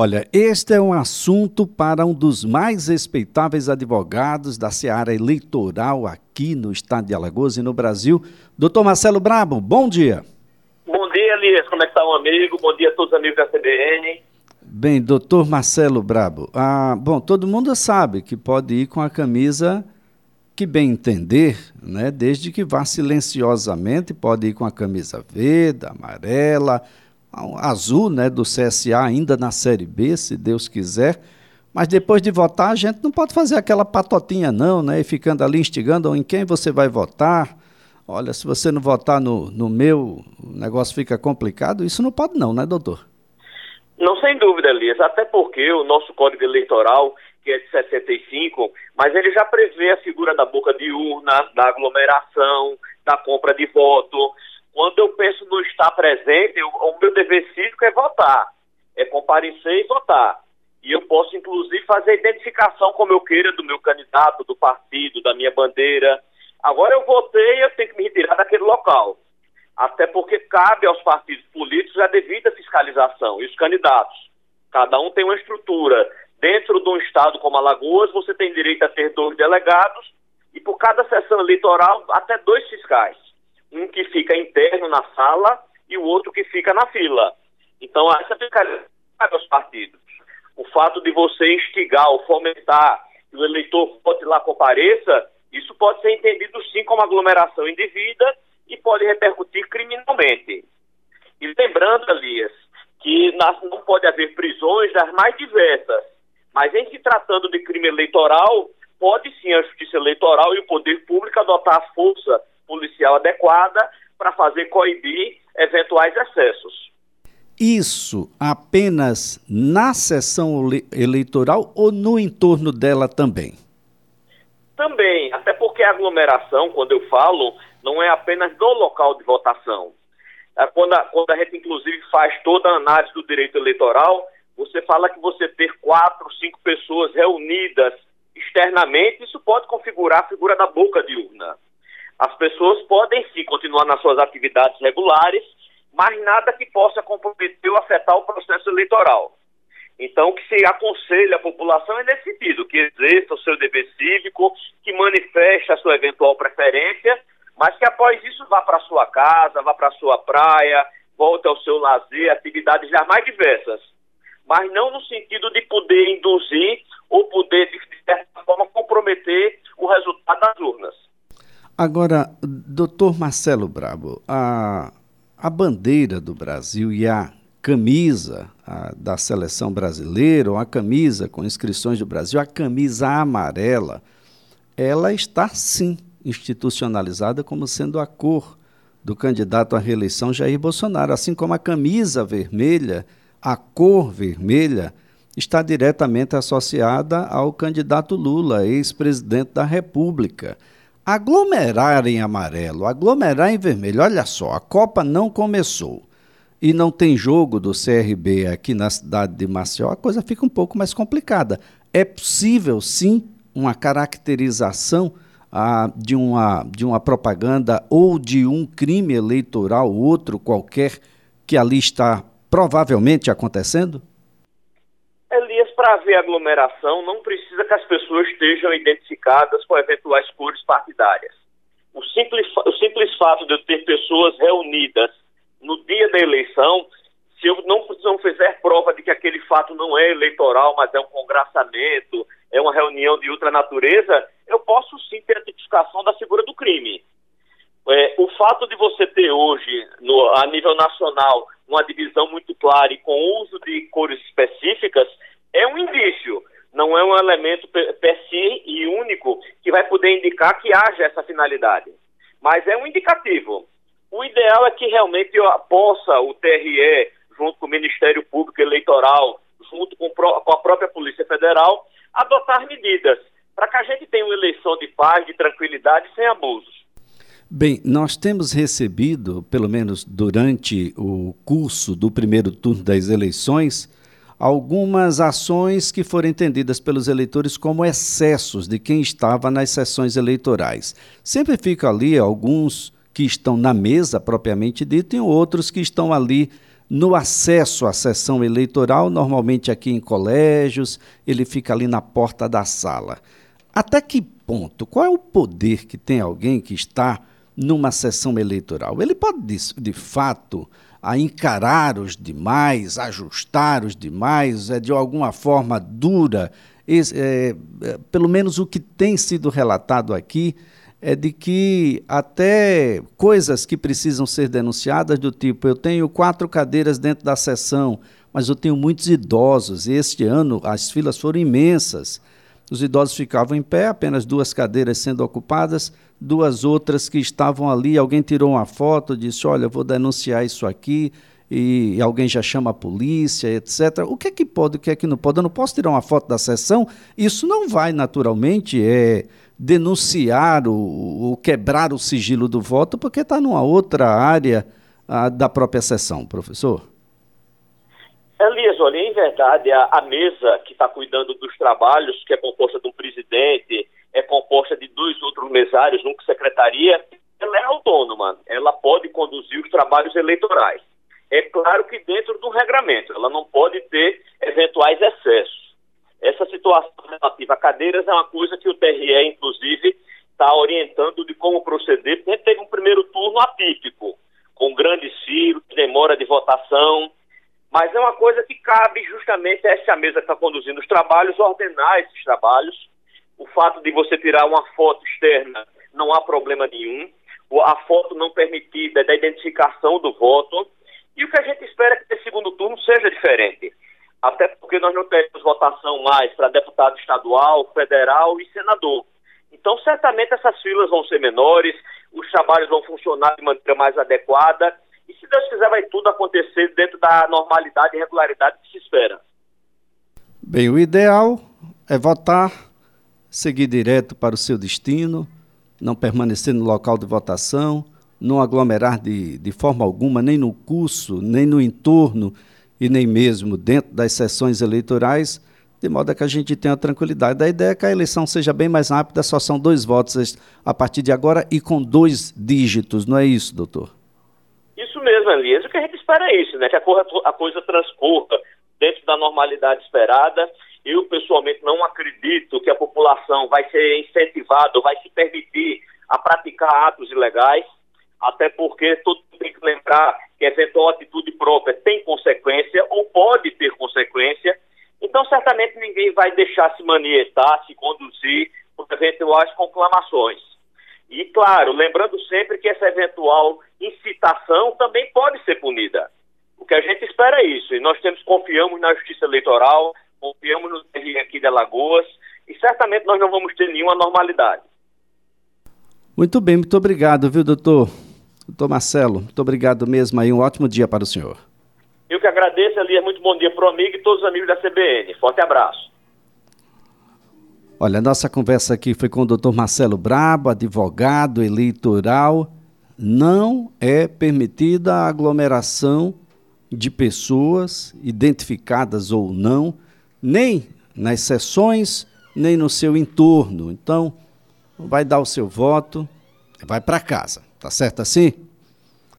Olha, este é um assunto para um dos mais respeitáveis advogados da seara eleitoral aqui no estado de Alagoas e no Brasil, doutor Marcelo Brabo. Bom dia. Bom dia, Elias. Como é que está, um amigo? Bom dia a todos os amigos da CBN. Bem, doutor Marcelo Brabo, ah, bom, todo mundo sabe que pode ir com a camisa que bem entender, né? Desde que vá silenciosamente, pode ir com a camisa verde, amarela, azul né, do CSA ainda na Série B, se Deus quiser. Mas depois de votar, a gente não pode fazer aquela patotinha, não, né? E ficando ali instigando em quem você vai votar. Olha, se você não votar no, no meu, o negócio fica complicado. Isso não pode, não, né, doutor? Não, sem dúvida, Elias. Até porque o nosso Código Eleitoral, que é de 65, mas ele já prevê a figura da boca de urna, da aglomeração, da compra de voto. Quando eu penso estar presente, eu, o meu dever cívico é votar, é comparecer e votar. E eu posso, inclusive, fazer a identificação como eu queira do meu candidato, do partido, da minha bandeira. Agora eu votei, eu tenho que me retirar daquele local. Até porque cabe aos partidos políticos a devida fiscalização. E os candidatos, cada um tem uma estrutura. Dentro de um estado como Alagoas, você tem direito a ter dois delegados e por cada sessão eleitoral, até dois fiscais um que fica interno na sala e o outro que fica na fila. Então, essa fica aos partidos. O fato de você instigar ou fomentar que o eleitor vote lá compareça, isso pode ser entendido sim como aglomeração indevida e pode repercutir criminalmente. E lembrando, Elias, que não pode haver prisões das mais diversas, mas em se tratando de crime eleitoral, pode sim a Justiça Eleitoral e o Poder Público adotar a força policial adequada para fazer coibir eventuais excessos. Isso apenas na sessão eleitoral ou no entorno dela também? Também, até porque a aglomeração, quando eu falo, não é apenas no local de votação. É quando a, quando a gente, inclusive, faz toda a análise do direito eleitoral, você fala que você ter quatro, cinco pessoas reunidas externamente, isso pode configurar a figura da boca de urna. As pessoas podem sim continuar nas suas atividades regulares, mas nada que possa comprometer ou afetar o processo eleitoral. Então, o que se aconselha a população é nesse sentido, que exerça o seu dever cívico, que manifeste a sua eventual preferência, mas que após isso vá para sua casa, vá para sua praia, volte ao seu lazer, atividades já mais diversas. Mas não no sentido de poder induzir ou poder, de certa forma, comprometer o resultado das urnas. Agora, doutor Marcelo Brabo, a, a bandeira do Brasil e a camisa a, da seleção brasileira, ou a camisa com inscrições do Brasil, a camisa amarela, ela está sim institucionalizada como sendo a cor do candidato à reeleição Jair Bolsonaro, assim como a camisa vermelha, a cor vermelha, está diretamente associada ao candidato Lula, ex-presidente da República aglomerar em amarelo, aglomerar em vermelho. Olha só, a Copa não começou e não tem jogo do CRB aqui na cidade de Maceió, a coisa fica um pouco mais complicada. É possível, sim, uma caracterização ah, de, uma, de uma propaganda ou de um crime eleitoral, outro qualquer, que ali está provavelmente acontecendo? Para haver aglomeração, não precisa que as pessoas estejam identificadas com eventuais cores partidárias. O simples, o simples fato de eu ter pessoas reunidas no dia da eleição, se eu não, não fizer prova de que aquele fato não é eleitoral, mas é um congraçamento, é uma reunião de outra natureza, eu posso sim ter a tipificação da figura do crime. É, o fato de você ter hoje, no, a nível nacional, uma divisão muito clara e com uso de cores específicas, é um indício, não é um elemento per si e único que vai poder indicar que haja essa finalidade. Mas é um indicativo. O ideal é que realmente possa o TRE, junto com o Ministério Público Eleitoral, junto com, com a própria Polícia Federal, adotar medidas para que a gente tenha uma eleição de paz, de tranquilidade, sem abusos. Bem, nós temos recebido, pelo menos durante o curso do primeiro turno das eleições, algumas ações que foram entendidas pelos eleitores como excessos de quem estava nas sessões eleitorais. Sempre fica ali alguns que estão na mesa propriamente dita e outros que estão ali no acesso à sessão eleitoral, normalmente aqui em colégios, ele fica ali na porta da sala. Até que ponto? Qual é o poder que tem alguém que está numa sessão eleitoral? Ele pode, de, fato, a encarar os demais, ajustar os demais, é de alguma forma dura. É, é, pelo menos o que tem sido relatado aqui é de que até coisas que precisam ser denunciadas, do tipo, eu tenho quatro cadeiras dentro da sessão, mas eu tenho muitos idosos, e este ano as filas foram imensas. Os idosos ficavam em pé, apenas duas cadeiras sendo ocupadas, duas outras que estavam ali. Alguém tirou uma foto, disse: Olha, vou denunciar isso aqui, e alguém já chama a polícia, etc. O que é que pode, o que é que não pode? Eu não posso tirar uma foto da sessão? Isso não vai naturalmente é, denunciar ou, quebrar o sigilo do voto, porque está numa outra área ah, da própria sessão, professor. Elias, olha, em verdade, a, a mesa que está cuidando dos trabalhos, que é composta de um presidente, é composta de dois outros mesários, nunca secretaria, ela é autônoma, ela pode conduzir os trabalhos eleitorais. É claro que dentro do regramento, ela não pode ter eventuais excessos. Essa situação relativa a cadeiras é uma coisa que o TRE, inclusive, está orientando de como proceder, porque teve um primeiro turno atípico, com grandes filos, demora de votação, mas é uma coisa que cabe justamente a essa mesa que está conduzindo os trabalhos, ordenar esses trabalhos. O fato de você tirar uma foto externa não há problema nenhum. A foto não permitida é da identificação do voto. E o que a gente espera é que esse segundo turno seja diferente. Até porque nós não temos votação mais para deputado estadual, federal e senador. Então, certamente essas filas vão ser menores, os trabalhos vão funcionar de maneira mais adequada e se Deus quiser, vai tudo acontecer dentro da normalidade e regularidade que se espera. Bem, o ideal é votar, seguir direto para o seu destino, não permanecer no local de votação, não aglomerar de, de forma alguma, nem no curso, nem no entorno e nem mesmo dentro das sessões eleitorais, de modo que a gente tenha tranquilidade. A ideia é que a eleição seja bem mais rápida, só são dois votos a partir de agora e com dois dígitos, não é isso, doutor? Elias. O que a gente espera é isso, né? Que a coisa, a coisa transcorra dentro da normalidade esperada. Eu, pessoalmente, não acredito que a população vai ser incentivada, vai se permitir a praticar atos ilegais, até porque todo mundo tem que lembrar que eventual atitude própria tem consequência ou pode ter consequência. Então, certamente, ninguém vai deixar se manietar, se conduzir por eventuais conclamações. E, claro, lembrando sempre que essa eventual incitação também pode ser punida. O que a gente espera é isso. E nós temos, confiamos na justiça eleitoral, confiamos no TRE aqui de Alagoas, e certamente nós não vamos ter nenhuma normalidade. Muito bem, muito obrigado, viu, doutor? Doutor Marcelo, muito obrigado mesmo aí. Um ótimo dia para o senhor. Eu que agradeço, Elias. Muito bom dia para o amigo e todos os amigos da CBN. Forte abraço. Olha, nossa conversa aqui foi com o doutor Marcelo Brabo, advogado eleitoral. Não é permitida a aglomeração de pessoas, identificadas ou não, nem nas sessões, nem no seu entorno. Então, vai dar o seu voto, vai para casa. Tá certo assim?